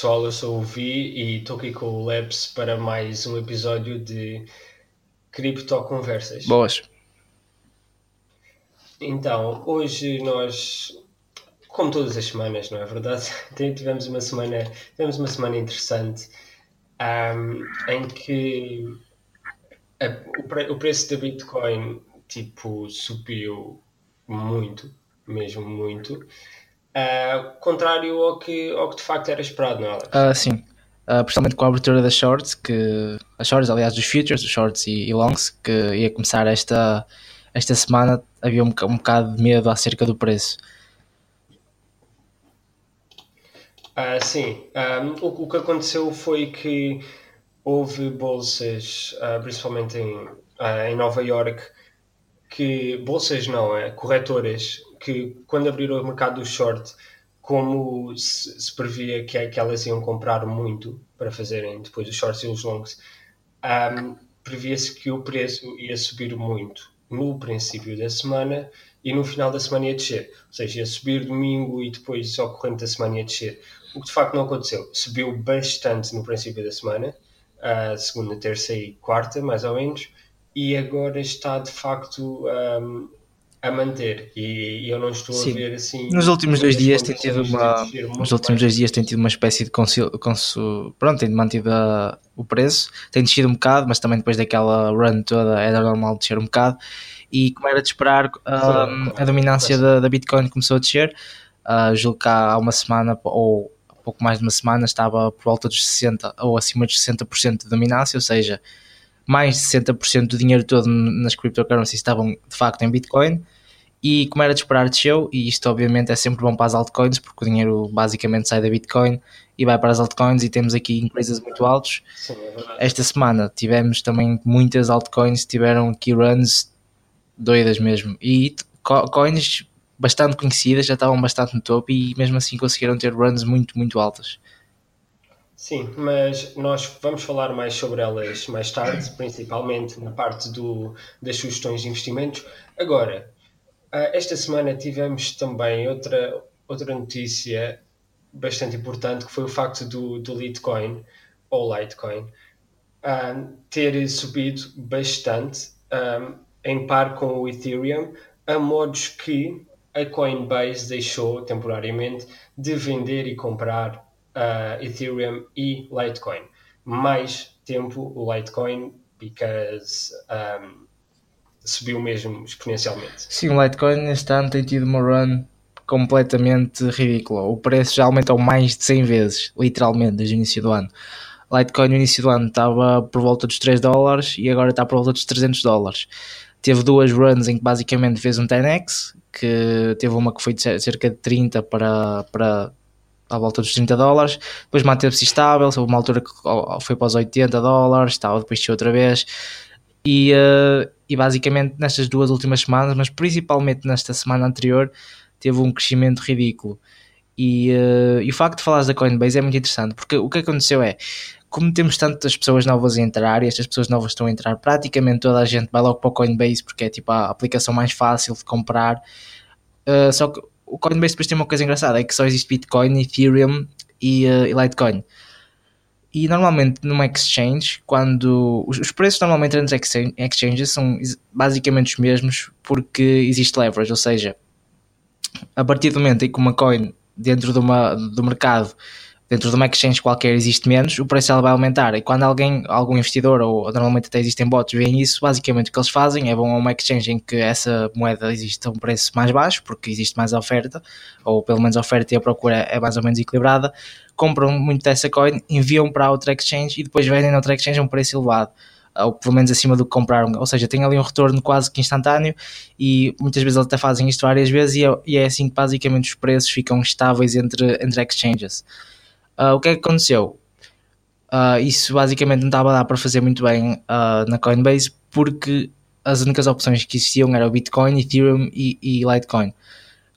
Pessoal, eu sou o Vi e estou aqui com o Labs para mais um episódio de Cripto Conversas. Boas. Então, hoje nós, como todas as semanas, não é verdade? Tivemos uma semana, tivemos uma semana interessante um, em que a, o, pre, o preço da Bitcoin tipo subiu muito, mesmo muito. Uh, contrário ao que, ao que de facto era esperado, não é? Uh, sim, uh, principalmente com a abertura das shorts, que as shorts, aliás, dos futures, dos shorts e, e, longs, que ia começar esta, esta semana, havia um, um bocado de medo acerca do preço. Uh, sim, um, o, o, que aconteceu foi que houve bolsas, uh, principalmente em, em Nova York, que bolsas não, é, corretoras que quando abriram o mercado do short, como se, se previa que, que, elas iam comprar muito para fazerem depois os shorts e os longs, um, previa-se que o preço ia subir muito no princípio da semana e no final da semana ia descer. Ou seja, ia subir domingo e depois ao corrente da semana ia descer. O que de facto não aconteceu. Subiu bastante no princípio da semana, uh, segunda, terça e quarta, mais ou menos, e agora está de facto um, a manter. E, e, eu não estou Sim. a ver assim nos últimos dois dias tem tido uma nos últimos dois dias tem tido uma espécie de consil, consul, pronto tem mantido a, o preço tem descido um bocado mas também depois daquela run toda era normal descer um bocado. E como era de esperar um, a dominância da, da, Bitcoin começou a descer. Uh, julgo que há uma semana ou pouco mais de uma semana estava por volta dos 60 ou acima dos 60% de dominância ou seja mais de 60% do dinheiro todo nas cryptocurrencies estavam de facto em Bitcoin. E como era de esperar desceu. E isto obviamente é sempre bom para as altcoins porque o dinheiro basicamente sai da Bitcoin e vai para as altcoins. E temos aqui empresas muito altos. Sim, é Esta semana tivemos também muitas altcoins tiveram aqui runs doidas mesmo. E coins bastante conhecidas já estavam bastante no topo. E mesmo assim conseguiram ter runs muito muito altas. Sim, mas nós vamos falar mais sobre elas mais tarde, principalmente na parte do, das sugestões de investimentos. Agora, ah, esta semana tivemos também outra, outra notícia bastante importante, que foi o facto do, do Litecoin, ou Litecoin, uh, ter subido bastante um, em par com o Ethereum, a modos que a Coinbase deixou temporariamente de vender e comprar uh, Ethereum e Litecoin. Mais tempo o Litecoin, because um, subiu mesmo exponencialmente. Sim, o Litecoin este ano tem tido uma run completamente ridícula. O preço já aumentou mais de 100 vezes, literalmente, desde o início do ano. Litecoin no início do ano estava por volta dos 3 dólares e agora está por volta dos 300 dólares. Teve duas runs em que basicamente fez um 10x, que teve uma que foi de cerca de 30 para, para à volta dos 30 dólares, depois manteve-se estável, houve uma altura que foi para os 80 dólares, estava depois de outra vez, e, uh, e basicamente nestas duas últimas semanas, mas principalmente nesta semana anterior, teve um crescimento ridículo. E, uh, e o facto de falares da Coinbase é muito interessante, porque o que aconteceu é, como temos tantas pessoas novas a entrar e estas pessoas novas estão a entrar, praticamente toda a gente vai logo para o Coinbase porque é tipo a aplicação mais fácil de comprar. Uh, só que o Coinbase depois tem uma coisa engraçada, é que só existe Bitcoin, Ethereum e, uh, e Litecoin. E normalmente numa exchange, quando os, os preços normalmente entre exchanges são basicamente os mesmos porque existe leverage, ou seja, a partir do momento em que uma coin dentro de uma, do mercado dentro de uma exchange qualquer existe menos, o preço ela vai aumentar. E quando alguém, algum investidor, ou normalmente até existem bots, veem isso, basicamente o que eles fazem é vão a uma exchange em que essa moeda existe a um preço mais baixo, porque existe mais oferta, ou pelo menos a oferta e a procura é mais ou menos equilibrada, compram muito dessa coin, enviam para outra exchange e depois vendem na outra exchange a um preço elevado ou pelo menos acima do que compraram, ou seja, tem ali um retorno quase que instantâneo e muitas vezes eles até fazem isto várias vezes e é, e é assim que basicamente os preços ficam estáveis entre, entre exchanges. Uh, o que é que aconteceu? Uh, isso basicamente não estava a dar para fazer muito bem uh, na Coinbase porque as únicas opções que existiam eram Bitcoin, Ethereum e, e Litecoin.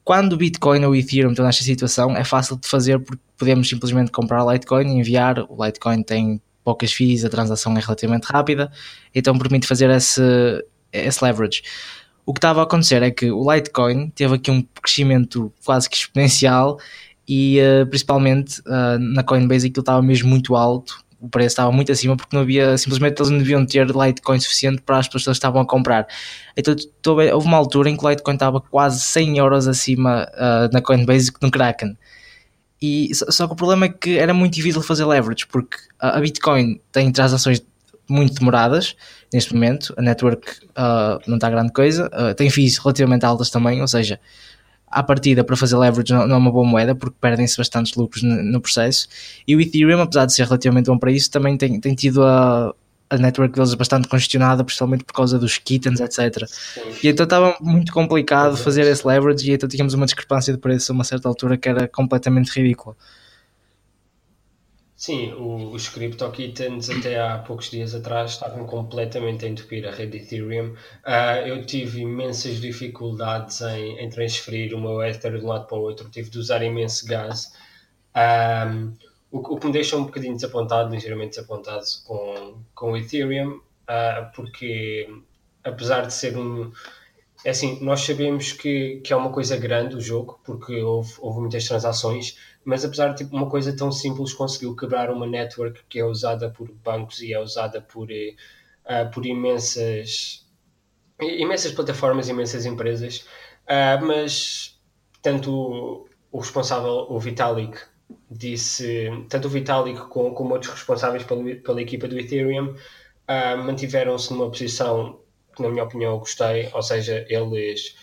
Quando o Bitcoin ou o Ethereum estão nesta situação, é fácil de fazer porque podemos simplesmente comprar Litecoin e enviar. O Litecoin tem poucas fees, a transação é relativamente rápida, então permite fazer esse, esse leverage. O que estava a acontecer é que o Litecoin teve aqui um crescimento quase que exponencial e uh, principalmente uh, na Coinbase aquilo estava mesmo muito alto, o preço estava muito acima porque não havia, simplesmente eles não deviam ter Litecoin suficiente para as pessoas que estavam a comprar. Então houve uma altura em que o Litecoin estava quase 100 euros acima uh, na Coinbase que no Kraken. E, só, que o problema é que era muito difícil fazer leverage porque a, Bitcoin tem transações muito demoradas neste momento, a network uh, não está grande coisa, tem fees relativamente altas também, ou seja, à partida para fazer leverage não, é uma boa moeda porque perdem-se bastantes lucros no, no, processo. E o Ethereum, apesar de ser relativamente bom para isso, também tem, tem tido a, a network deles bastante congestionada, principalmente por causa dos kittens, etc. E então estava muito complicado fazer esse leverage e então tínhamos uma discrepância de preço a uma certa altura que era completamente ridícula. Sim, os CryptoKittens até há poucos dias atrás estavam completamente a entupir a rede Ethereum. Uh, eu tive imensas dificuldades em, em, transferir o meu Ether de um lado para o outro, tive de usar imenso gás. Um, o, o, que me deixa um bocadinho desapontado, ligeiramente desapontado com, com o Ethereum, uh, porque apesar de ser um. É assim, nós sabemos que, que é uma coisa grande o jogo, porque houve, houve muitas transações mas apesar de tipo, uma coisa tão simples conseguiu quebrar uma network que é usada por bancos e é usada por, uh, por imensas imensas plataformas, imensas empresas, uh, mas tanto o, responsável, o Vitalik, disse, tanto o Vitalik como, como outros responsáveis pela, pela equipa do Ethereum uh, mantiveram-se numa posição que, na minha opinião, eu gostei, ou seja, eles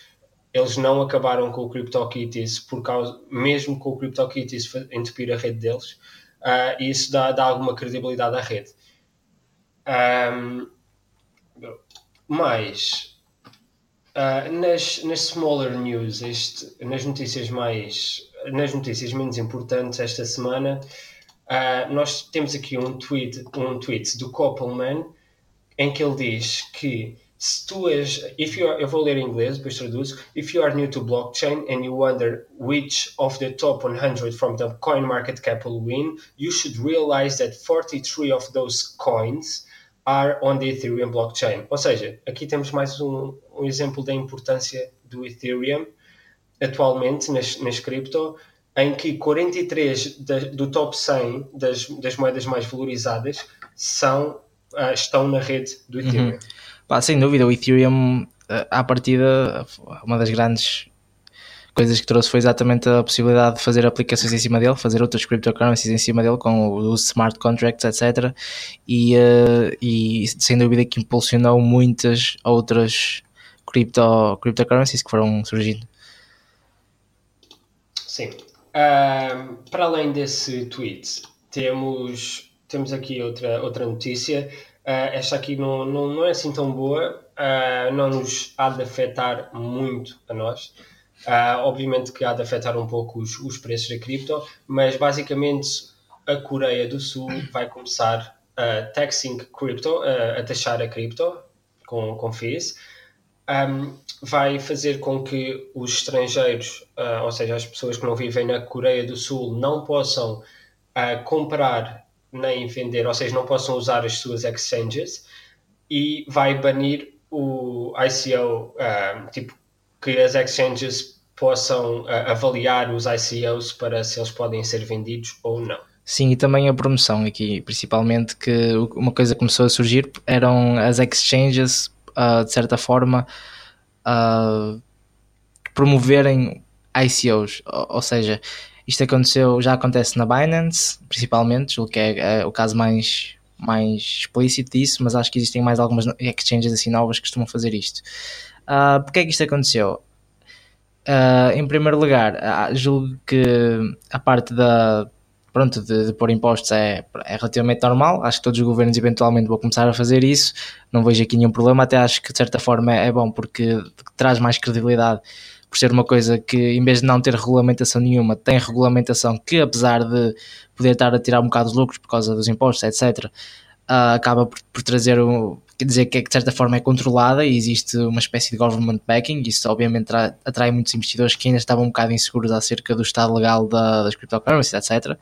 eles não acabaram com o CryptoKitties por causa, mesmo com o CryptoKitties entupir a rede deles, uh, isso dá, dá alguma credibilidade à rede. Um, mas uh, nas, nas smaller news, este, nas notícias mais nas notícias menos importantes esta semana, uh, nós temos aqui um tweet, um tweet do Koppelman em que ele diz que se tu és, if you are, eu vou ler em inglês, depois traduzo. If you are new to blockchain and you wonder which of the top 100 from the coin market cap will win, you should realize that 43 of those coins are on the Ethereum blockchain. Ou seja, aqui temos mais um, um exemplo da importância do Ethereum atualmente nas, nas cripto, em que 43 da, do top 100 das, das moedas mais valorizadas são, uh, estão na rede do Ethereum. Uhum. Pá, sem dúvida, o Ethereum, eh, à partida, uma das grandes coisas que trouxe foi exatamente a possibilidade de fazer aplicações em cima dele, fazer outras cryptocurrencies em cima dele, com os smart contracts, etc. E, uh, e sem dúvida que impulsionou muitas outras crypto, cryptocurrencies que foram surgindo. Sim. Uh, para além desse tweet, temos, temos aqui outra, outra notícia esta aqui não, não, não é assim tão boa, uh, não nos há de afetar muito a nós. Uh, obviamente que há de afetar um pouco os, os preços da cripto, mas basicamente a Coreia do Sul vai começar a taxing crypto, a taxar a cripto com, com fees. Um, vai fazer com que os estrangeiros, ou seja, as pessoas que não vivem na Coreia do Sul, não possam comprar nem vender, ou seja, não possam usar as suas exchanges e vai banir o ICO, uh, tipo, que as exchanges possam uh, avaliar os ICOs para se eles podem ser vendidos ou não. Sim, e também a promoção aqui, principalmente que uma coisa começou a surgir eram as exchanges, uh, de certa forma, uh, promoverem ICOs, ou, ou seja, isto aconteceu, já acontece na Binance, principalmente, o que é, é, o caso mais, mais explícito disso, mas acho que existem mais algumas exchanges assim novas que costumam fazer isto. Uh, Porquê é que isto aconteceu? Uh, em primeiro lugar, uh, julgo que a parte da pronto, de, de pôr impostos é, é relativamente normal. Acho que todos os governos eventualmente vão começar a fazer isso. Não vejo aqui nenhum problema. Até acho que de certa forma é, é bom porque traz mais credibilidade por ser uma coisa que, em vez de não ter regulamentação nenhuma, tem regulamentação que, apesar de poder estar a tirar um bocado de lucros por causa dos impostos, etc., uh, ah, acaba por, por trazer um, quer dizer que, é, de certa forma é controlada e existe uma espécie de government backing, isso obviamente atrai muitos investidores que ainda estavam um bocado inseguros acerca do estado legal da, das cryptocurrencies, etc.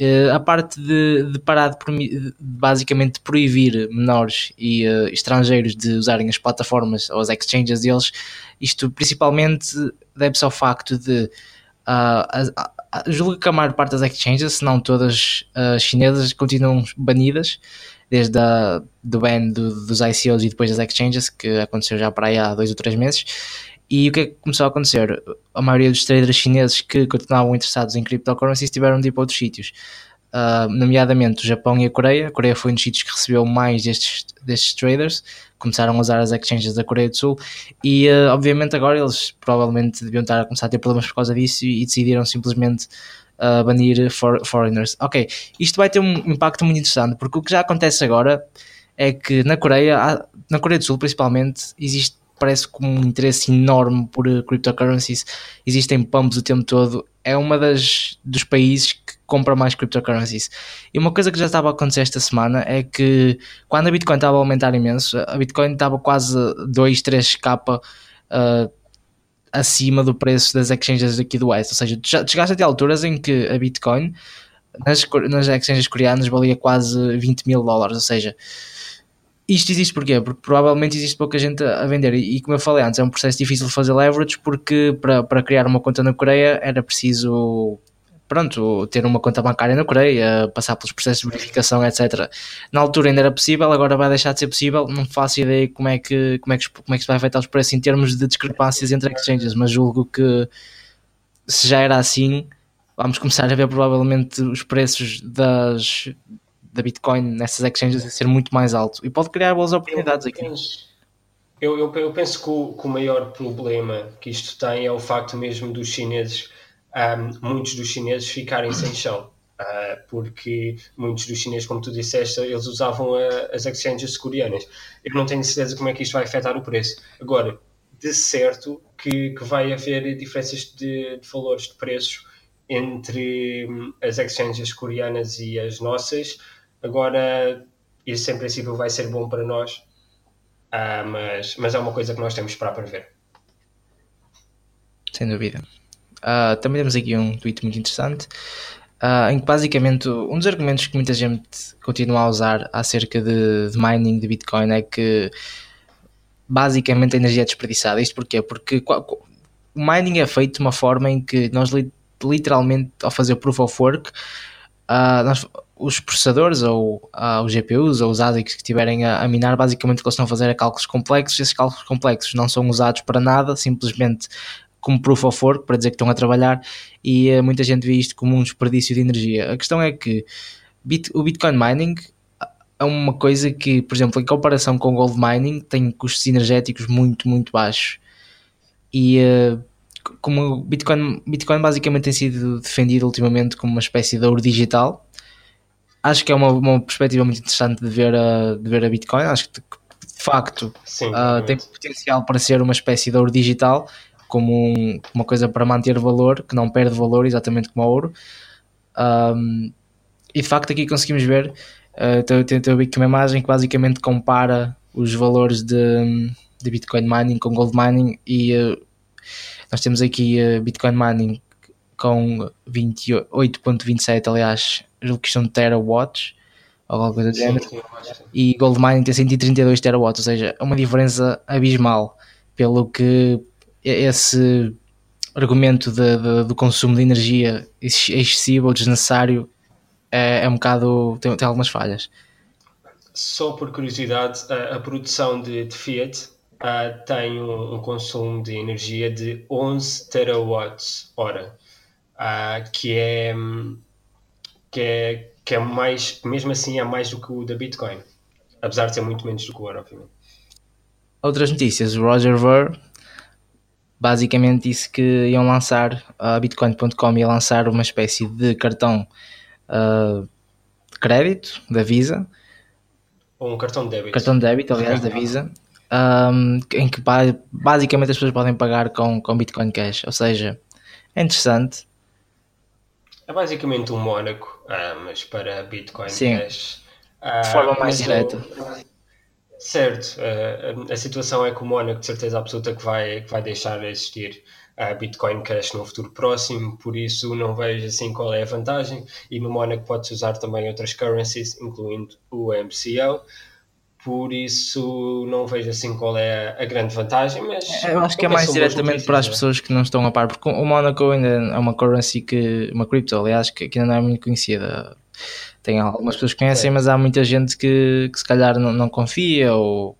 Uh, a parte de, de parar de, de, basicamente proibir menores e uh, estrangeiros de usarem as plataformas ou as exchanges deles, isto principalmente deve-se ao facto de uh, as, julgo que a maior parte das exchanges, se não todas as chinesas, continuam banidas desde a, do ban do, dos ICOs e depois das exchanges, que aconteceu já para aí há dois ou três meses. E o que é que começou a acontecer? A maioria dos traders chineses que continuavam interessados em cryptocurrencies tiveram de ir para outros sítios uh, nomeadamente o Japão e a Coreia. A Coreia foi um dos sítios que recebeu mais destes, destes traders, começaram a usar as exchanges da Coreia do Sul e uh, obviamente agora eles provavelmente deviam estar a começar a ter problemas por causa disso e, e decidiram simplesmente uh, banir for, foreigners. Ok, isto vai ter um impacto muito interessante porque o que já acontece agora é que na Coreia, na Coreia do Sul principalmente, existe parece como um interesse enorme por cryptocurrencies, existem pumps o tempo todo, é uma das dos países que compra mais cryptocurrencies. E uma coisa que já estava a acontecer esta semana é que quando a Bitcoin estava a aumentar imenso, a Bitcoin estava quase 2, 3k uh, acima do preço das exchanges aqui do West. Ou seja, chegaste até alturas em que a Bitcoin nas, nas exchanges coreanas valia quase 20 mil dólares. Ou seja, isto existe porquê? Porque provavelmente existe pouca gente a vender e, como eu falei antes, é um processo difícil de fazer leverage porque para, para criar uma conta na Coreia era preciso pronto, ter uma conta bancária na Coreia, passar pelos processos de verificação, etc. Na altura ainda era possível, agora vai deixar de ser possível. Não faço ideia como é que, como é que, como é que se vai afetar os preços em termos de discrepâncias entre exchanges, mas julgo que se já era assim, vamos começar a ver provavelmente os preços das, da Bitcoin nessas exchanges a ser muito mais alto e pode criar boas oportunidades aqui. Eu, eu, eu penso que o, que o maior problema que isto tem é o facto mesmo dos chineses um, muitos dos chineses ficarem sem chão. Uh, porque muitos dos chineses, como tu disseste, eles usavam a, as exchanges coreanas. Eu não tenho certeza como é que isto vai afetar o preço. Agora, de certo que, que vai haver diferenças de, de, valores de preços entre hum, as exchanges coreanas e as nossas. Agora, isso em princípio vai ser bom para nós, uh, mas, mas é uma coisa que nós temos para ver. Sem dúvida. Uh, também temos aqui um tweet muito interessante uh, em que basicamente um dos argumentos que muita gente continua a usar acerca de, de mining de Bitcoin é que basicamente a energia é desperdiçada. Isto porquê? Porque o mining é feito de uma forma em que nós literalmente ao fazer proof of work uh, nós, os processadores ou uh, os GPUs ou os ASICs que estiverem a, a, minar, basicamente o que eles estão a fazer é cálculos complexos. Esses cálculos complexos não são usados para nada, simplesmente como proof of work, para dizer que estão a trabalhar, e uh, muita gente vê isto como um desperdício de energia. A questão é que bit, o Bitcoin mining é uma coisa que, por exemplo, em comparação com o gold mining, tem custos energéticos muito, muito baixos. E uh, como o Bitcoin, Bitcoin basicamente tem sido defendido ultimamente como uma espécie de ouro digital, acho que é uma, uma perspectiva muito interessante de ver a, de ver a Bitcoin. Acho que de facto Sim, uh, tem potencial para ser uma espécie de ouro digital como um, uma coisa para manter valor, que não perde valor, exatamente como o ouro. Um, e de facto aqui conseguimos ver, uh, estou aqui uma imagem que basicamente compara os valores de, de Bitcoin mining com gold mining e uh, nós temos aqui uh, Bitcoin mining com 28.27, aliás, julgo que são terawatts ou alguma coisa do género, e gold mining tem 132 terawatts, ou seja, é uma diferença abismal pelo que esse argumento de, de, do consumo de energia excessivo ou desnecessário é, é um bocado. Tem, tem algumas falhas. Só por curiosidade, a, a produção de, de Fiat uh, tem um, um, consumo de energia de 11 terawatts hora, uh, que é que é que é mais, mesmo assim é mais do que o da Bitcoin, apesar de ser muito menos do que o ouro, obviamente. Outras notícias, o Roger Ver basicamente disse que iam lançar, a Bitcoin.com ia lançar uma espécie de cartão uh, de crédito da Visa. Ou um cartão de débito. Cartão de débito, aliás, da Visa. Um, em que basicamente as pessoas podem pagar com, com Bitcoin Cash. Ou seja, é interessante. É basicamente um Mónaco, ah, mas para Bitcoin Sim, Cash. de forma mais direta. Certo, uh, a situação é que o Mónaco de certeza absoluta que vai, que vai deixar de existir a Bitcoin Cash no futuro próximo, por isso não vejo assim qual é a vantagem. E no Mónaco pode-se usar também outras currencies, incluindo o MCO. Por isso não vejo assim qual é a grande vantagem, mas eu acho que é mais diretamente para as é? pessoas que não estão a par, porque o Monaco ainda é uma currency que, uma cripto, aliás, que, que ainda não é muito conhecida. Tem algumas pessoas que conhecem, é. mas há muita gente que, que se calhar não, não confia ou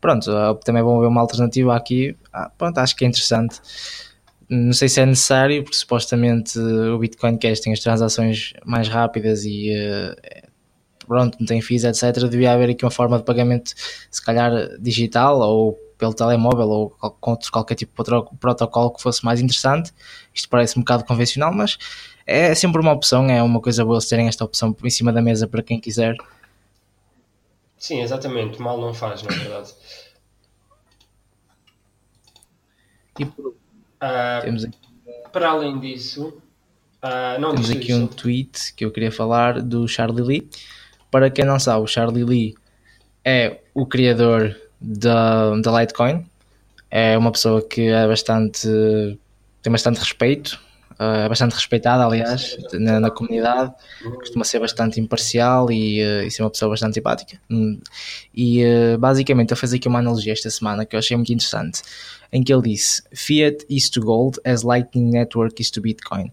pronto, também vão ver uma alternativa aqui. Ah, pronto, acho que é interessante. Não sei se é necessário, porque supostamente o Bitcoin Cash tem as transações mais rápidas e uh, pronto, não tem FIIs, etc. Devia haver aqui uma forma de pagamento, se calhar digital ou pelo telemóvel ou com qualquer tipo de protocolo que fosse mais interessante. Isto parece um bocado convencional, mas é sempre uma opção, é uma coisa boa se terem esta opção em cima da mesa para quem quiser. Sim, exatamente, mal não faz, na verdade. E por, uh, temos aqui, para além disso, não, temos aqui um tweet que eu queria falar do Charlie Lee para quem não sabe, o Charlie Lee é o criador da, da Litecoin, é uma pessoa que é bastante tem bastante respeito, eh, é bastante respeitada, aliás, na, na, comunidade, costuma ser bastante imparcial e, uh, e ser uma pessoa bastante simpática. Hum, e uh, basicamente ele fez aqui uma analogia esta semana que eu achei muito interessante, em que ele disse: Fiat is to gold as Lightning Network is to Bitcoin.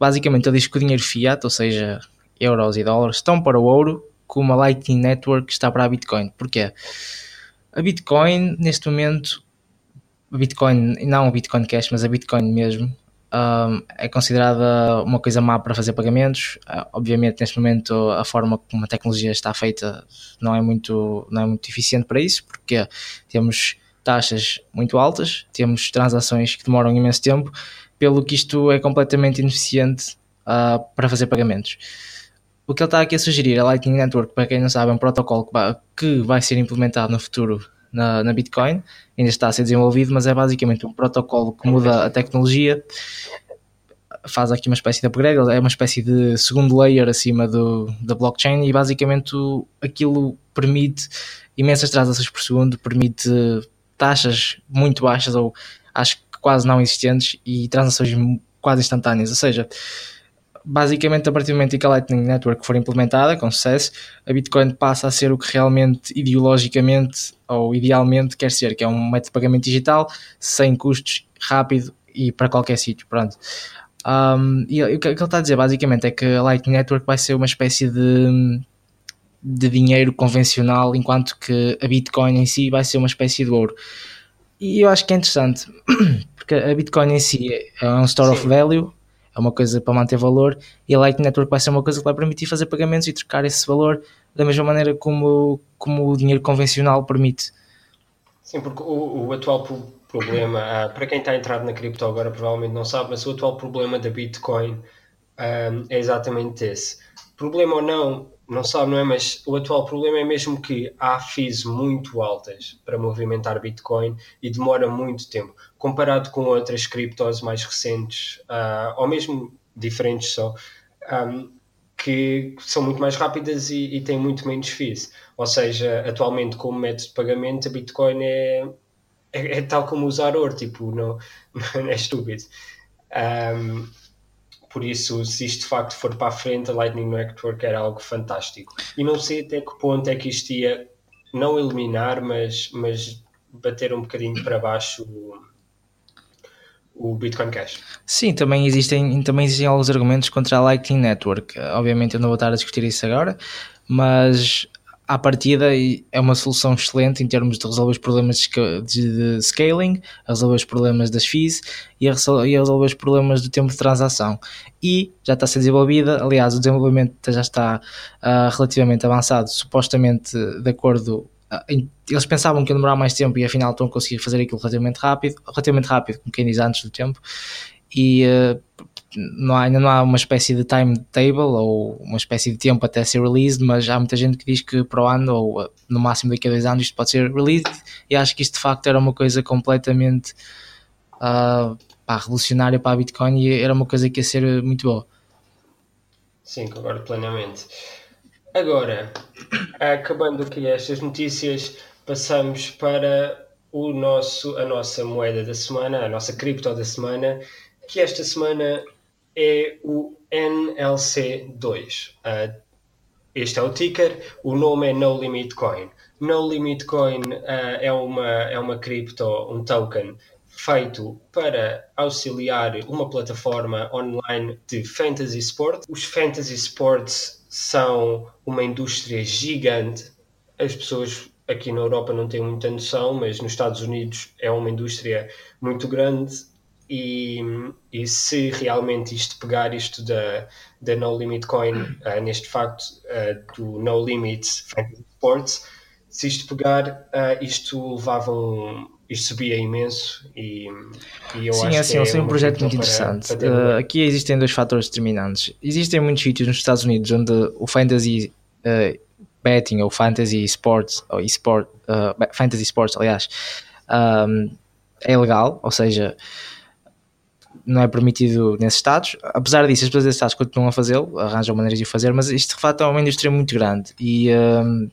Basicamente ele diz que o dinheiro fiat, ou seja, euros e dólares, estão para o ouro como a Lightning Network está para a Bitcoin. Porquê? A Bitcoin, neste momento, Bitcoin, não o Bitcoin Cash, mas a Bitcoin mesmo, um, é considerada uma coisa má para fazer pagamentos. Uh, obviamente, neste momento, a forma como a tecnologia está feita não é muito, não é muito eficiente para isso, porque temos taxas muito altas, temos transações que demoram imenso tempo, pelo que isto é completamente ineficiente uh, para fazer pagamentos. O que ele está aqui a sugerir, a Lightning Network, para quem não sabe, é um protocolo que vai, que vai ser implementado no futuro na, na, Bitcoin, ainda está a ser desenvolvido, mas é basicamente um protocolo que muda a tecnologia, faz aqui uma espécie de upgrade, é uma espécie de segundo layer acima do, da blockchain e basicamente aquilo permite imensas transações por segundo, permite taxas muito baixas ou acho que quase não existentes e transações quase instantâneas, ou seja, basicamente a partir do momento em que a Lightning Network for implementada com sucesso, a Bitcoin passa a ser o que realmente ideologicamente ou idealmente quer ser, que é um método de pagamento digital sem custos, rápido e para qualquer sítio, pronto. Um, e o que ele está a dizer basicamente é que a Lightning Network vai ser uma espécie de, de dinheiro convencional, enquanto que a Bitcoin em si vai ser uma espécie de ouro. E eu acho que é interessante, porque a Bitcoin em si é um store Sim. of value, é uma coisa para manter valor e a Lightning Network vai ser uma coisa que vai permitir fazer pagamentos e trocar esse valor da mesma maneira como, como o dinheiro convencional permite. Sim, porque o, o atual problema, uh, para quem está entrado na cripto agora provavelmente não sabe, mas o atual problema da Bitcoin um, ah, é exatamente esse. Problema ou não, não sabe, não é? Mas o atual problema é mesmo que há fees muito altas para movimentar Bitcoin e demora muito tempo. Comparado com outras criptos mais recentes, uh, ou mesmo diferentes só, um, que são muito mais rápidas e, e, têm muito menos fees. Ou seja, atualmente, como método de pagamento, a Bitcoin é, é, é tal como usar ouro, tipo, não, é estúpido. Um, por isso, se isto de facto for para a frente, a Lightning Network era algo fantástico. E não sei até que ponto é que isto ia não eliminar, mas, mas bater um bocadinho para baixo o, Bitcoin Cash. Sim, também existem, também existem alguns argumentos contra a Lightning Network. Obviamente eu não vou estar a discutir isso agora, mas à partida é uma solução excelente em termos de resolver os problemas de, scaling, resolver os problemas das fees e resolver os problemas do tempo de transação. E já está a ser desenvolvida, aliás, o desenvolvimento já está uh, relativamente avançado, supostamente de acordo. Uh, eles pensavam que ia demorar mais tempo e afinal estão a conseguir fazer aquilo relativamente rápido, relativamente rápido, como quem diz antes do tempo. E uh, não há, ainda não há uma espécie de timetable ou uma espécie de tempo até ser released, mas há muita gente que diz que para o ano ou uh, no máximo daqui a dois anos isto pode ser released e acho que isto de facto era uma coisa completamente uh, pá, revolucionária para a Bitcoin e era uma coisa que ia ser muito boa. Sim, concordo plenamente. Agora, acabando aqui estas notícias, passamos para o nosso, a nossa moeda da semana, a nossa cripto da semana, que esta semana é o NLC2. Uh, este é o ticker, o nome é No Limit Coin. No Limit Coin uh, é, uma, é uma cripto, um token feito para auxiliar uma plataforma online de fantasy sport. Os fantasy sports são uma indústria gigante. As pessoas aqui na Europa não têm muita noção, mas nos Estados Unidos é uma indústria muito grande e, e se realmente isto pegar isto da, da No Limit Coin, uh, neste facto uh, do No Limit Sports, se isto pegar, uh, isto levava um, isto subia imenso e, e eu Sim, acho é assim, que é, é um projeto muito interessante. Para, para uh, aqui existem dois fatores determinantes. Existem muitos sítios nos Estados Unidos onde o fantasy uh, betting ou fantasy sports ou uh, fantasy sports, aliás, um, é ilegal, ou seja, não é permitido nesses estados. Apesar disso, as pessoas desses estados continuam a fazê-lo, arranjam maneiras de o fazer, mas isto de facto é uma indústria muito grande e, um,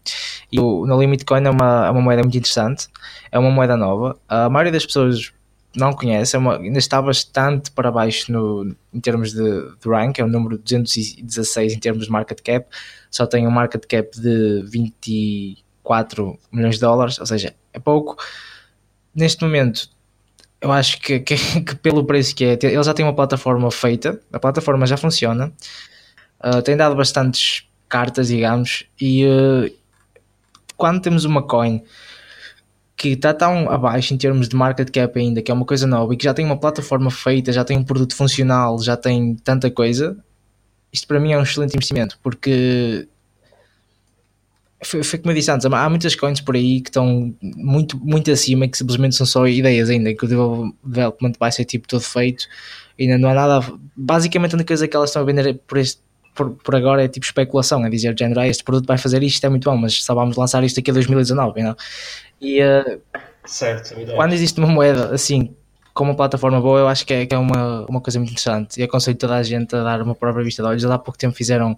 e o No Limit Coin é uma, é uma moeda muito interessante, é uma moeda nova. A maioria das pessoas não conhece, é uma, ainda está bastante para baixo no, em termos de, de, rank, é o número 216 em termos de market cap, só tem um market cap de 24 milhões de dólares, ou seja, é pouco. Neste momento eu acho que, que, que, pelo preço que é, ele já tem uma plataforma feita, a plataforma já funciona, uh, tem dado bastantes cartas, digamos, e uh, quando temos uma coin que está tão abaixo em termos de market cap ainda, que é uma coisa nova e que já tem uma plataforma feita, já tem um produto funcional, já tem tanta coisa, isto para mim é um excelente investimento, porque foi, foi como eu disse antes, há muitas coins por aí que estão muito, muito acima e que simplesmente são só ideias ainda, que o development vai ser tipo todo feito, ainda não há nada. Basicamente, a única coisa que elas estão a vender por, este, por, por agora é tipo especulação, é dizer, género, ah, este produto vai fazer isto, é muito bom, mas só vamos lançar isto aqui a 2019, não? E uh, certo, quando existe uma moeda assim com uma plataforma boa, eu acho que é, que é uma, uma coisa muito interessante e aconselho toda a gente a dar uma própria vista de olhos. Há pouco tempo fizeram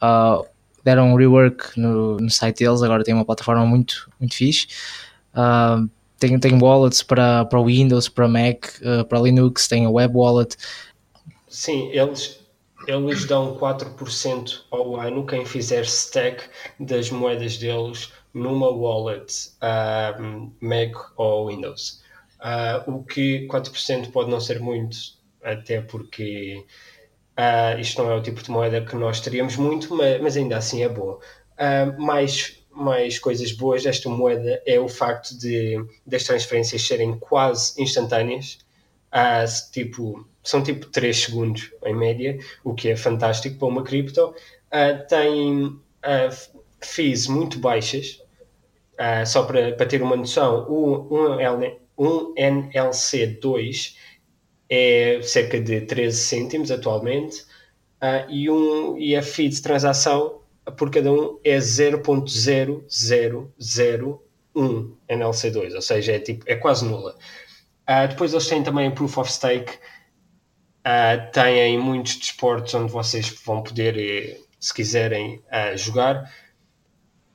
uh, deram um rework no, no site deles, agora tem uma plataforma muito, muito fixe. Uh, tem, tem wallets para, para Windows, para Mac, uh, para Linux, tem a web wallet. Sim, eles, eles dão 4% ao ano quem fizer stack das moedas deles numa wallet uh, Mac ou Windows. Uh, o que 4% pode não ser muito, até porque Uh, isto não é o tipo de moeda que nós teríamos muito, mas, mas ainda assim é bom. Uh, mais, mais coisas boas desta moeda é o facto de das transferências serem quase instantâneas. Uh, tipo, são tipo 3 segundos em média, o que é fantástico para uma cripto. tem fees muito baixas, só para, para ter uma noção, um, um, um NLC2 é cerca de 13 cêntimos atualmente uh, e, um, e a fee de transação por cada um é 0.0001 NLC2, ou seja, é, tipo, é quase nula. Uh, depois eles têm também Proof of Stake, uh, têm muitos desportos onde vocês vão poder, eh, se quiserem, jogar.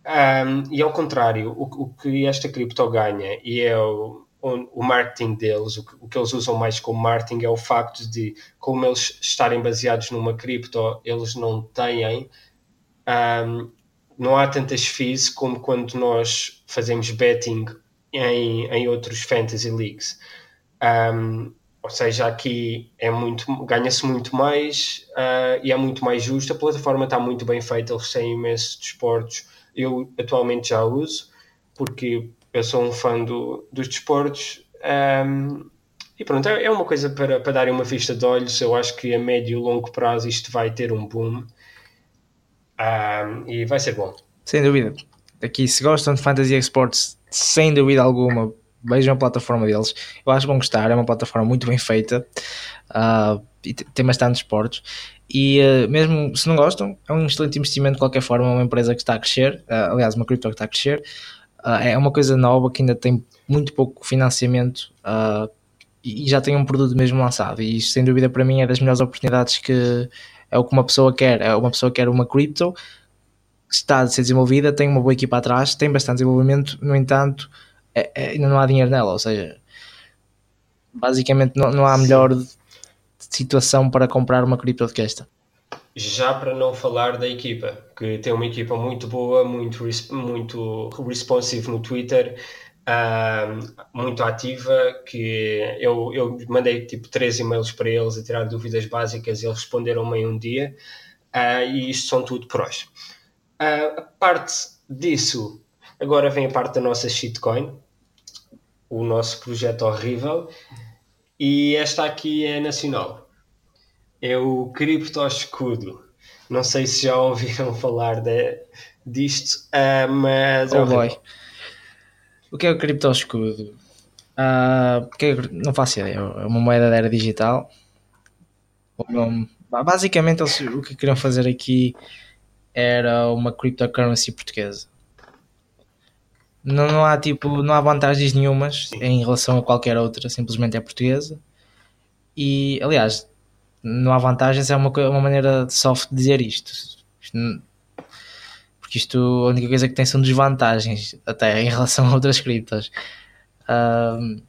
Um, e ao contrário, o, o, que esta cripto ganha, e é o, o marketing deles, o que, eles usam mais como marketing é o facto de, como eles estarem baseados numa cripto, eles não têm, um, não há tantas fees como quando nós fazemos betting em, em outros fantasy leagues. Um, ou seja, aqui é muito, ganha-se muito mais uh, e é muito mais justo. A plataforma está muito bem feita, eles têm imensos desportos. Eu atualmente já uso, porque eu sou um fã do, dos desportos. Um, e pronto, é, é uma coisa para, para darem uma vista de olhos. Eu acho que a médio e longo prazo isto vai ter um boom um, e vai ser bom. Sem dúvida. Aqui, se gostam de Fantasy Exports, sem dúvida alguma, vejam a plataforma deles. Eu acho que vão gostar, é uma plataforma muito bem feita uh, e tem bastante esportes. E uh, mesmo se não gostam, é um excelente investimento de qualquer forma. É uma empresa que está a crescer, uh, aliás, uma cripto que está a crescer. Uh, é uma coisa nova que ainda tem muito pouco financiamento uh, e já tem um produto mesmo lançado. E isto, sem dúvida, para mim é das melhores oportunidades que é o que uma pessoa quer. É uma pessoa que quer uma cripto que está a ser desenvolvida, tem uma boa equipa atrás, tem bastante desenvolvimento, no entanto, é, é, ainda não há dinheiro nela. Ou seja, basicamente, não, não há melhor situação para comprar uma cripto do que esta. Já para não falar da equipa, que tem uma equipa muito boa, muito, muito responsive no Twitter, muito ativa, que eu, eu mandei tipo três e-mails para eles a tirar dúvidas básicas e eles responderam-me em um dia, uh, e isto são tudo prós. Uh, a parte disso, agora vem a parte da nossa shitcoin, o nosso projeto horrível, e esta aqui é nacional. É o Cripto Escudo. Não sei se já ouviram falar de, disto, uh, mas. É oh boy. O que é o Cripto Escudo? Uh, é, não faço ideia. É uma moeda da era digital. Basicamente, eles, o que queriam fazer aqui era uma cryptocurrency portuguesa. Não, não há tipo, não há vantagens nenhumas em relação a qualquer outra, simplesmente é portuguesa. E aliás, não há vantagens, é uma, uma maneira soft de dizer isto. isto porque isto a única coisa que tem são desvantagens, até em relação a outras criptos. Um...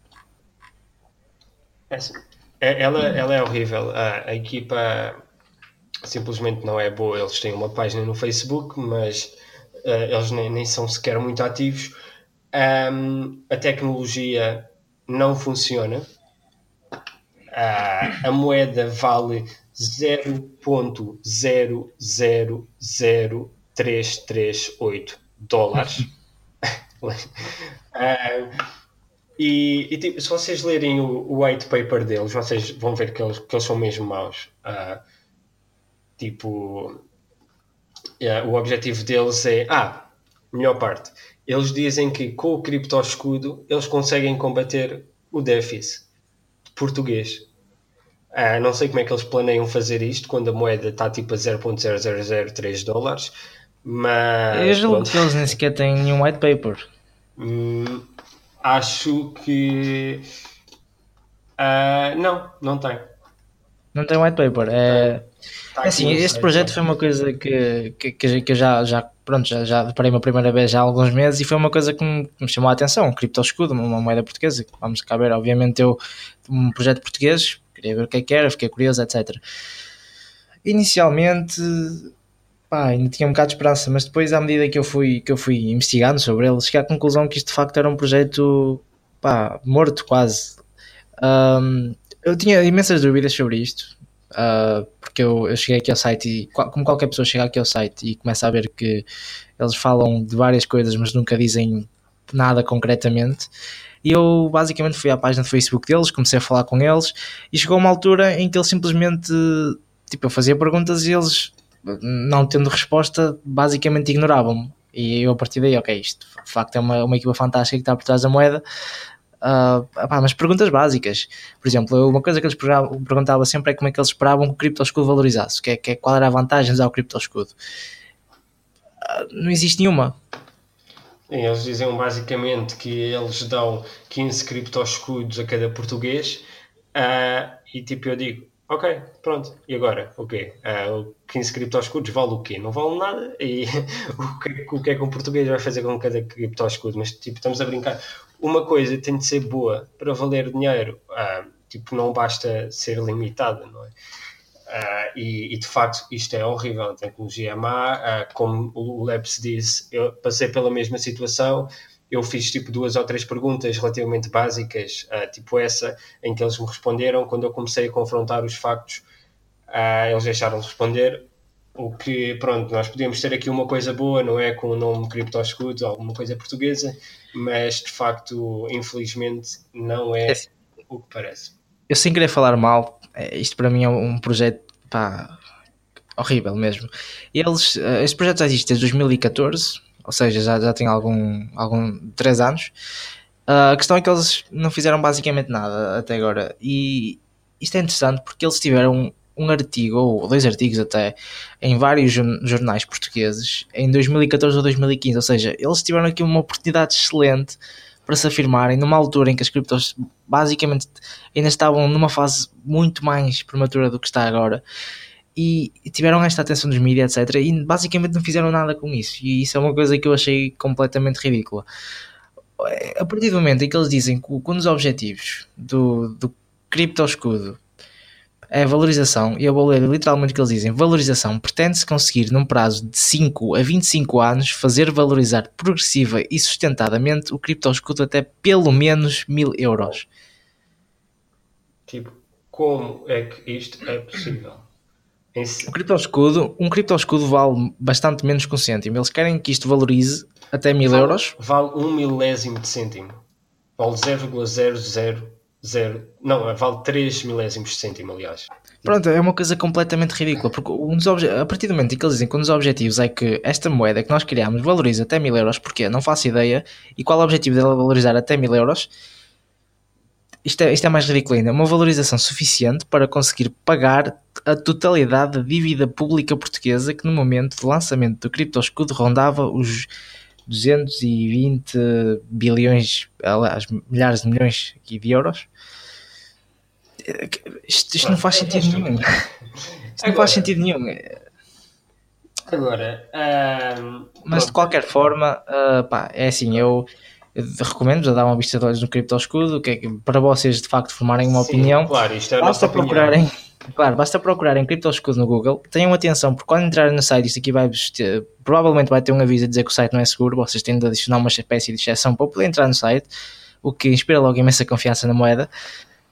É, ela, ela é horrível. A, a equipa simplesmente não é boa. Eles têm uma página no Facebook, mas uh, eles nem, nem, são sequer muito ativos. Um, a tecnologia não funciona. Uh, a moeda vale 0.000338 dólares. uh, e, e tipo, se vocês lerem o, o, white paper deles, vocês vão ver que eles, que eles são mesmo maus. Uh, tipo, yeah, o objetivo deles é. Ah, melhor parte eles dizem que com o cripto escudo eles conseguem combater o déficit português. Ah, não sei como é que eles planeiam fazer isto quando a moeda está tipo a 0.0003 dólares, mas. Eu julgo que eles nem sequer têm nenhum white paper. Hum, acho que. Uh, não, não tem. Não tem white paper. É, tá é assim, este projeto foi uma coisa que, que, que eu já, já pronto, já, já deparei uma primeira vez já há alguns meses e foi uma coisa que me, que me chamou a atenção, um cripto escudo, uma moeda portuguesa, vamos cá ver, obviamente eu, um projeto português, queria ver o que é que era, fiquei curioso, etc. Inicialmente, pá, ainda tinha um bocado de esperança, mas depois à medida que eu fui, que eu fui investigando sobre ele, cheguei à conclusão que isto de facto era um projeto, pá, morto quase. Um, eu tinha imensas dúvidas sobre isto, Uh, porque eu, eu, cheguei aqui ao site e, como qualquer pessoa chega aqui ao site e começa a ver que eles falam de várias coisas, mas nunca dizem nada concretamente. E eu basicamente fui à página do Facebook deles, comecei a falar com eles e chegou uma altura em que eles simplesmente, tipo, eu fazia perguntas e eles, não tendo resposta, basicamente ignoravam-me. E eu a partir daí, ok, isto de facto é uma, uma equipa fantástica que está por trás da moeda, Uh, mas perguntas básicas. Por exemplo, uma coisa que eles perguntava sempre é como é que eles esperavam que o cripto escudo valorizasse, que é, que é, qual era a vantagem de usar o cripto escudo. Uh, não existe nenhuma. Eles diziam basicamente que eles dão 15 cripto escudos a cada português uh, e tipo eu digo, ok, pronto, e agora? O quê? Uh, 15 cripto escudos vale o quê? Não vale nada e o, que, o que é que um português vai fazer com cada cripto escudo? Mas tipo, estamos a brincar uma coisa tem de ser boa para valer dinheiro. Ah, tipo, não basta ser limitada, não é? Ah, e, e, de facto isto é horrível, a tecnologia é má, ah, como o Labs disse, eu passei pela mesma situação, eu fiz tipo duas ou três perguntas relativamente básicas, uh, tipo essa, em que eles me responderam, quando eu comecei a confrontar os factos, uh, eles deixaram de responder, o que, pronto, nós podíamos ter aqui uma coisa boa, não é? Com o nome CryptoScoot, alguma coisa portuguesa, mas de facto, infelizmente, não é, é o que parece. Eu sem querer falar mal, é, isto para mim é um projeto pá, horrível mesmo. Eles, eh, este projeto já existe desde 2014, ou seja, já, já tem algum, algum 3 anos. Uh, a questão é que eles não fizeram basicamente nada até agora. E isto é interessante porque eles tiveram um artigo, ou dois artigos até, em vários jornais portugueses em 2014 ou 2015. Ou seja, eles tiveram aqui uma oportunidade excelente para se afirmarem numa altura em que as criptos basicamente ainda estavam numa fase muito mais prematura do que está agora. E tiveram esta atenção dos mídias, etc. E basicamente não fizeram nada com isso. E isso é uma coisa que eu achei completamente ridícula. A partir do momento em que eles dizem que um dos objetivos do, do cripto escudo é valorização, e eu vou ler literalmente o que eles dizem: valorização pretende-se conseguir, num prazo de 5 a 25 anos, fazer valorizar progressiva e sustentadamente o criptoescudo até pelo menos 1000 euros. Tipo, como é que isto é possível? Um criptoescudo, um criptoescudo vale bastante menos que um cêntimo. Eles querem que isto valorize até 1000 vale, euros. Vale um milésimo de cêntimo. Vale 0,00 não, vale 3 milésimos de cêntimo, aliás. Pronto, é uma coisa completamente ridícula, porque um dos a partir do momento em que eles dizem que um dos objetivos é que esta moeda que nós criamos valorize até 1000 euros, porque não faço ideia, e qual é o objetivo dela valorizar até 1000 euros? Isto é, isto é mais ridículo ainda, uma valorização suficiente para conseguir pagar a totalidade da dívida pública portuguesa que no momento de lançamento do cripto escudo rondava os 220 bilhões, aliás, milhares de milhões de euros. Isto, isto não faz sentido nenhum. Isto não faz sentido nenhum. Agora, mas de qualquer forma, uh, pá, é assim, eu recomendo a dar uma vista de olhos no Cripto Escudo, que é para vocês de facto formarem uma Sim, opinião. Claro, isto é a basta procurarem, opinião. claro, basta procurarem Cripto Escudo no Google. Tenham atenção, porque quando entrarem no site, isto aqui vai ter, provavelmente vai ter um aviso a dizer que o site não é seguro. Vocês têm de adicionar uma espécie de exceção para poder entrar no site, o que inspira logo imensa confiança na moeda.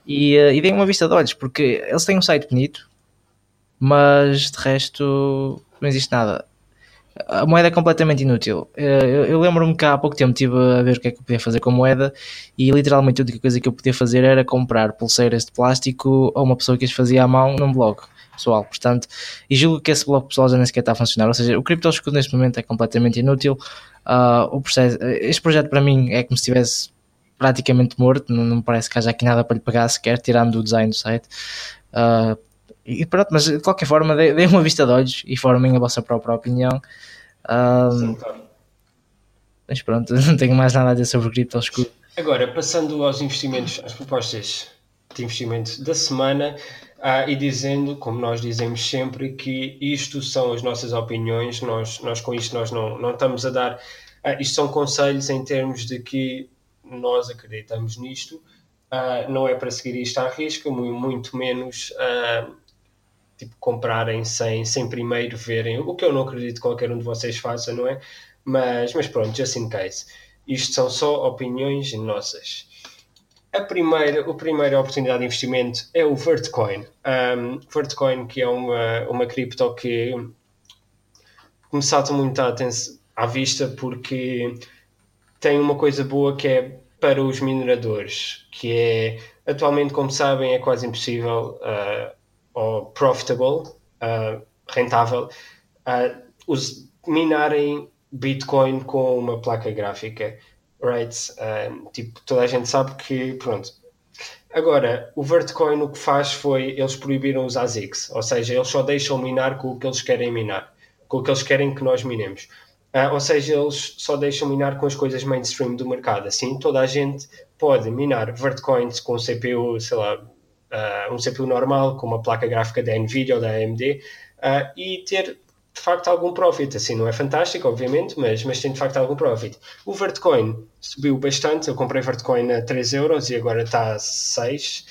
E, uh, e deem uma vista de olhos, porque eles têm um site bonito, mas de resto não existe nada. A moeda é completamente inútil. Uh, eu, eu lembro-me que há pouco tempo estive a ver o que é que eu podia fazer com a moeda e literalmente a única coisa que eu podia fazer era comprar pulseiras de plástico a uma pessoa que as fazia à mão num blog pessoal. Portanto, e julgo que esse blog pessoal já nem sequer está a funcionar. Ou seja, o Crypto Escudo neste momento é completamente inútil. Uh, o processo, este projeto para mim é como se estivesse praticamente morto, não, não parece que haja aqui nada para lhe pagar sequer, tirando o design do site. Uh, e pronto, mas de qualquer forma, deem uma vista de olhos e formem a vossa própria opinião. Um, mas pronto, não tenho mais nada a dizer sobre cripto escudo. Agora, passando aos investimentos, às propostas de investimento da semana, uh, e dizendo, como nós dizemos sempre, que isto são as nossas opiniões, nós, nós com isto nós não, não estamos a dar, uh, isto são conselhos em termos de que nós acreditamos nisto, uh, não é para seguir isto à risca, muito menos uh, tipo, comprarem sem, sem primeiro verem, o que eu não acredito que qualquer um de vocês faça, não é? Mas, mas pronto, just in case. Isto são só opiniões nossas. A primeira, a primeira oportunidade de investimento é o Vertcoin. Um, Vertcoin, que é uma, uma cripto que me salta muito à, à vista porque tem uma coisa boa que é para os mineradores, que é atualmente, como sabem, é quase impossível uh, ou profitable, uh, rentável, uh, os, minarem Bitcoin com uma placa gráfica, right? Tipo, toda a gente sabe que, pronto. Agora, o Vertcoin o que faz foi, eles proibiram os ASICs, ou seja, eles só deixam minar com o que eles querem minar, com o que eles querem que nós minemos. Uh, ou seja, eles só deixam minar com as coisas mainstream do mercado. Assim, toda a gente pode minar Vertcoins com CPU, sei lá, uh, um CPU normal, com uma placa gráfica da Nvidia ou da AMD, uh, e ter de facto algum profit. Assim, não é fantástico, obviamente, mas, mas tem de facto algum profit. O Vertcoin subiu bastante. Eu comprei Vertcoin a 3 euros e agora está a 6.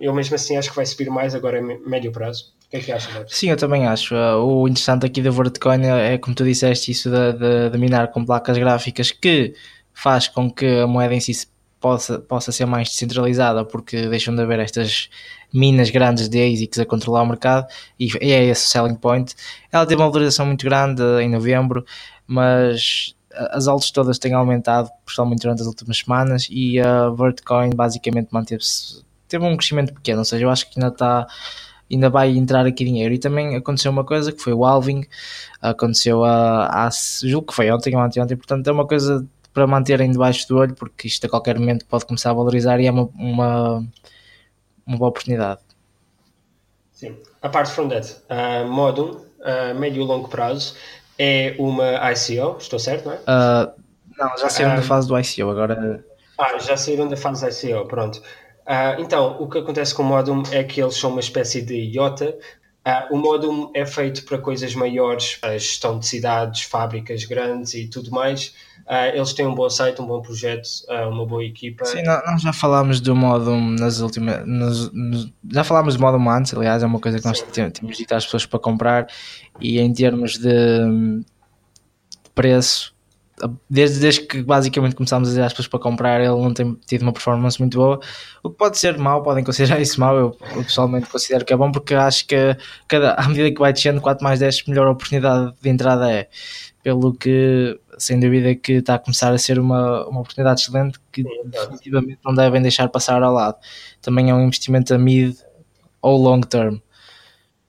eu mesmo assim acho que vai subir mais agora médio prazo que é que achas? Sim, eu também acho. O interessante aqui da Vertcoin é, como tu disseste, isso de, de, de, minar com placas gráficas que faz com que a moeda em si possa, possa ser mais descentralizada porque deixam de haver estas minas grandes de ASICs a controlar o mercado e é esse o selling point. Ela teve uma valorização muito grande em novembro, mas as altas todas têm aumentado, principalmente durante as últimas semanas, e a Vertcoin basicamente manteve-se, teve um crescimento pequeno, ou seja, eu acho que ainda está ainda vai entrar aqui dinheiro. E também aconteceu uma coisa que foi o Alving, aconteceu a, a julgo que foi ontem ou anteontem, portanto é uma coisa para manterem debaixo do olho, porque isto a qualquer momento pode começar a valorizar e é uma, uma, uma boa oportunidade. Sim. A parte from that, uh, Modum, uh, médio e longo prazo, é uma ICO, estou certo, não é? Uh, não, já saíram da fase do ICO, agora... Ah, já saíram da fase ICO, pronto. Uh, então, o que acontece com o Modum é que eles são uma espécie de IOTA. Uh, o Modum é feito para coisas maiores, a gestão de cidades, fábricas grandes e tudo mais. Uh, eles têm um bom site, um bom projeto, uh, uma boa equipa. Sim, nós já falámos do modo nas últimas. Nos, nos, já falámos do modo antes, aliás, é uma coisa que nós temos dito às pessoas para comprar. E em termos de, de preço, desde, desde que basicamente começámos a dizer às pessoas para comprar, ele não tem tido uma performance muito boa. O que pode ser mau, podem considerar isso mau. Eu, eu pessoalmente considero que é bom porque acho que cada, à medida que vai descendo, 4 mais 10, melhor oportunidade de entrada é. Pelo que, sem dúvida, que está a começar a ser uma, uma oportunidade excelente que Sim, definitivamente não devem deixar passar ao lado. Também é um investimento a mid ou long term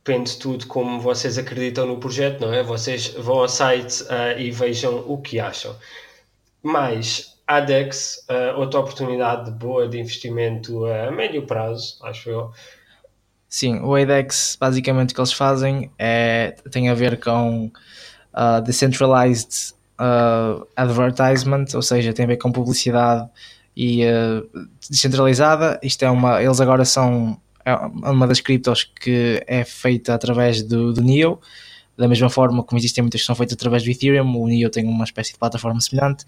depende tudo como vocês acreditam no projeto, não é? Vocês vão ao site uh, e vejam o que acham. Mas a Dex, uh, outra oportunidade boa de investimento a médio prazo, acho eu. Sim, o ADEX, basicamente o que eles fazem é, tem a ver com uh, decentralized advertisement, ou seja, tem a ver com publicidade e descentralizada. Isto é uma, eles agora são é uma das criptos que é feita através do, do NEO, da mesma forma como existem muitas que são feitas através do Ethereum, o NEO tem uma espécie de plataforma semelhante.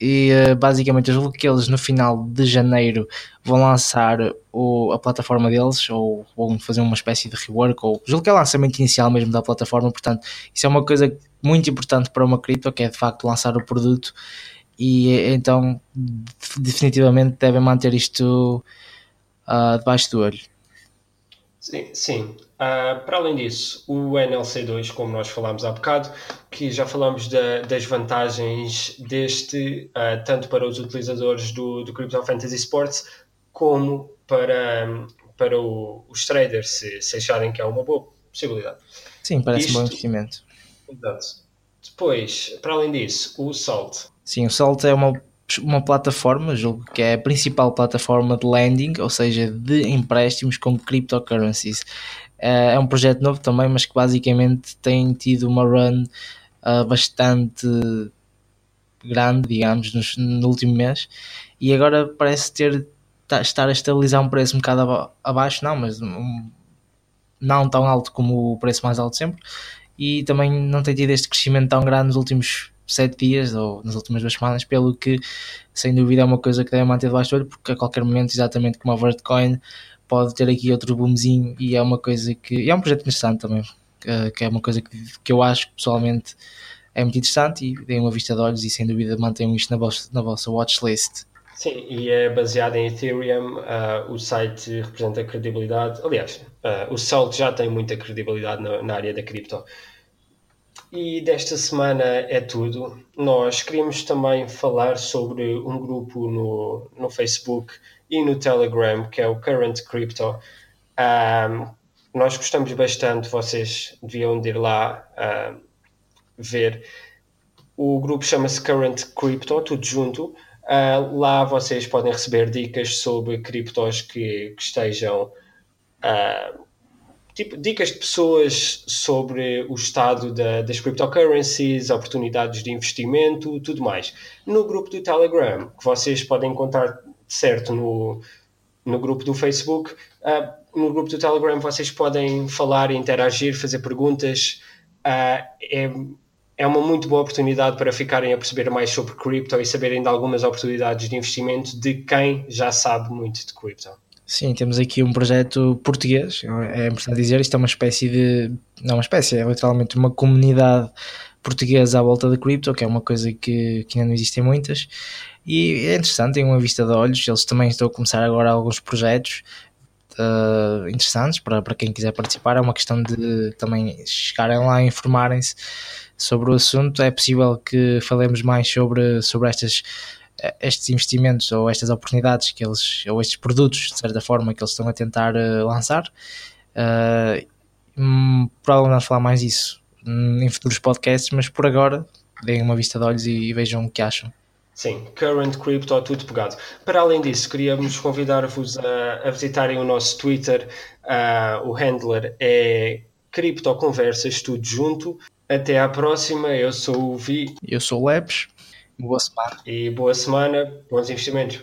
E eh, basicamente eu julgo que eles no final de janeiro vão lançar o, a plataforma deles, ou vão fazer uma espécie de rework, ou julgo que é o lançamento inicial mesmo da plataforma. Portanto, isso é uma coisa muito importante para uma cripto, que é de facto lançar o produto. E eh, então, definitivamente, devem manter isto uh, debaixo do olho. Sim, sim. Uh, para além disso, o NLC2, como nós falámos há bocado, que já falámos da, das vantagens deste, uh, tanto para os utilizadores do, do Crypto Fantasy Sports, como para, para o, os traders, se, se acharem que é uma boa possibilidade. Sim, parece Isto, um bom investimento. Exato. Depois, para além disso, o Salt. Sim, o Salt é uma uma plataforma, julgo que é a principal plataforma de lending, ou seja, de empréstimos com cryptocurrencies. Eh, é um projeto novo também, mas que basicamente tem tido uma run uh, bastante grande, digamos, no, no, último mês, e agora parece ter estar a estabilizar um preço um bocado abaixo, não, mas não tão alto como o preço mais alto sempre, e também não tem tido este crescimento tão grande nos últimos sete dias ou nas últimas duas semanas, pelo que sem dúvida é uma coisa que deve manter debaixo do olho, porque a qualquer momento, exatamente como a Vertcoin, pode ter aqui outro boomzinho e é uma coisa que. É um projeto interessante também, que é uma coisa que, que eu acho pessoalmente é muito interessante e deem uma vista de olhos e sem dúvida mantenham isto na vossa, na vossa watchlist. Sim, e é baseado em Ethereum, uh, o site representa credibilidade. Aliás, uh, o Salt já tem muita credibilidade na, na área da cripto. E desta semana é tudo. Nós queríamos também falar sobre um grupo no, no Facebook e no Telegram que é o Current Crypto. Um, nós gostamos bastante, vocês deviam ir lá uh, ver. O grupo chama-se Current Crypto, tudo junto. Uh, lá vocês podem receber dicas sobre criptos que, que estejam uh, tipo, dicas de pessoas sobre o estado da, das cryptocurrencies, oportunidades de investimento, tudo mais. No grupo do Telegram, que vocês podem encontrar certo no, no grupo do Facebook, uh, no grupo do Telegram vocês podem falar, interagir, fazer perguntas. Uh, é, é uma muito boa oportunidade para ficarem a perceber mais sobre cripto e saberem de algumas oportunidades de investimento de quem já sabe muito de cripto. Sim, temos aqui um projeto português, é importante dizer, isto é uma espécie de. Não uma espécie, é literalmente uma comunidade portuguesa à volta da cripto, que é uma coisa que, que ainda não existem muitas. E é interessante, tem uma vista de olhos. Eles também estão a começar agora alguns projetos uh, interessantes para, para quem quiser participar. É uma questão de também chegarem lá e informarem-se sobre o assunto. É possível que falemos mais sobre, sobre estas estes investimentos ou estas oportunidades que eles, ou estes produtos, de certa forma, que eles estão a tentar uh, lançar. Uh, hum, provavelmente vamos falar mais disso em futuros podcasts, mas por agora deem uma vista de olhos e, e vejam o que acham. Sim, Current Crypto, tudo pegado. Para além disso, queríamos convidar-vos a, a, visitarem o nosso Twitter. Uh, o handler é Cripto Conversas, tudo junto. Até à próxima. Eu sou o Vi. Eu sou o Lebs. Boa semana. E boa semana, bons investimentos.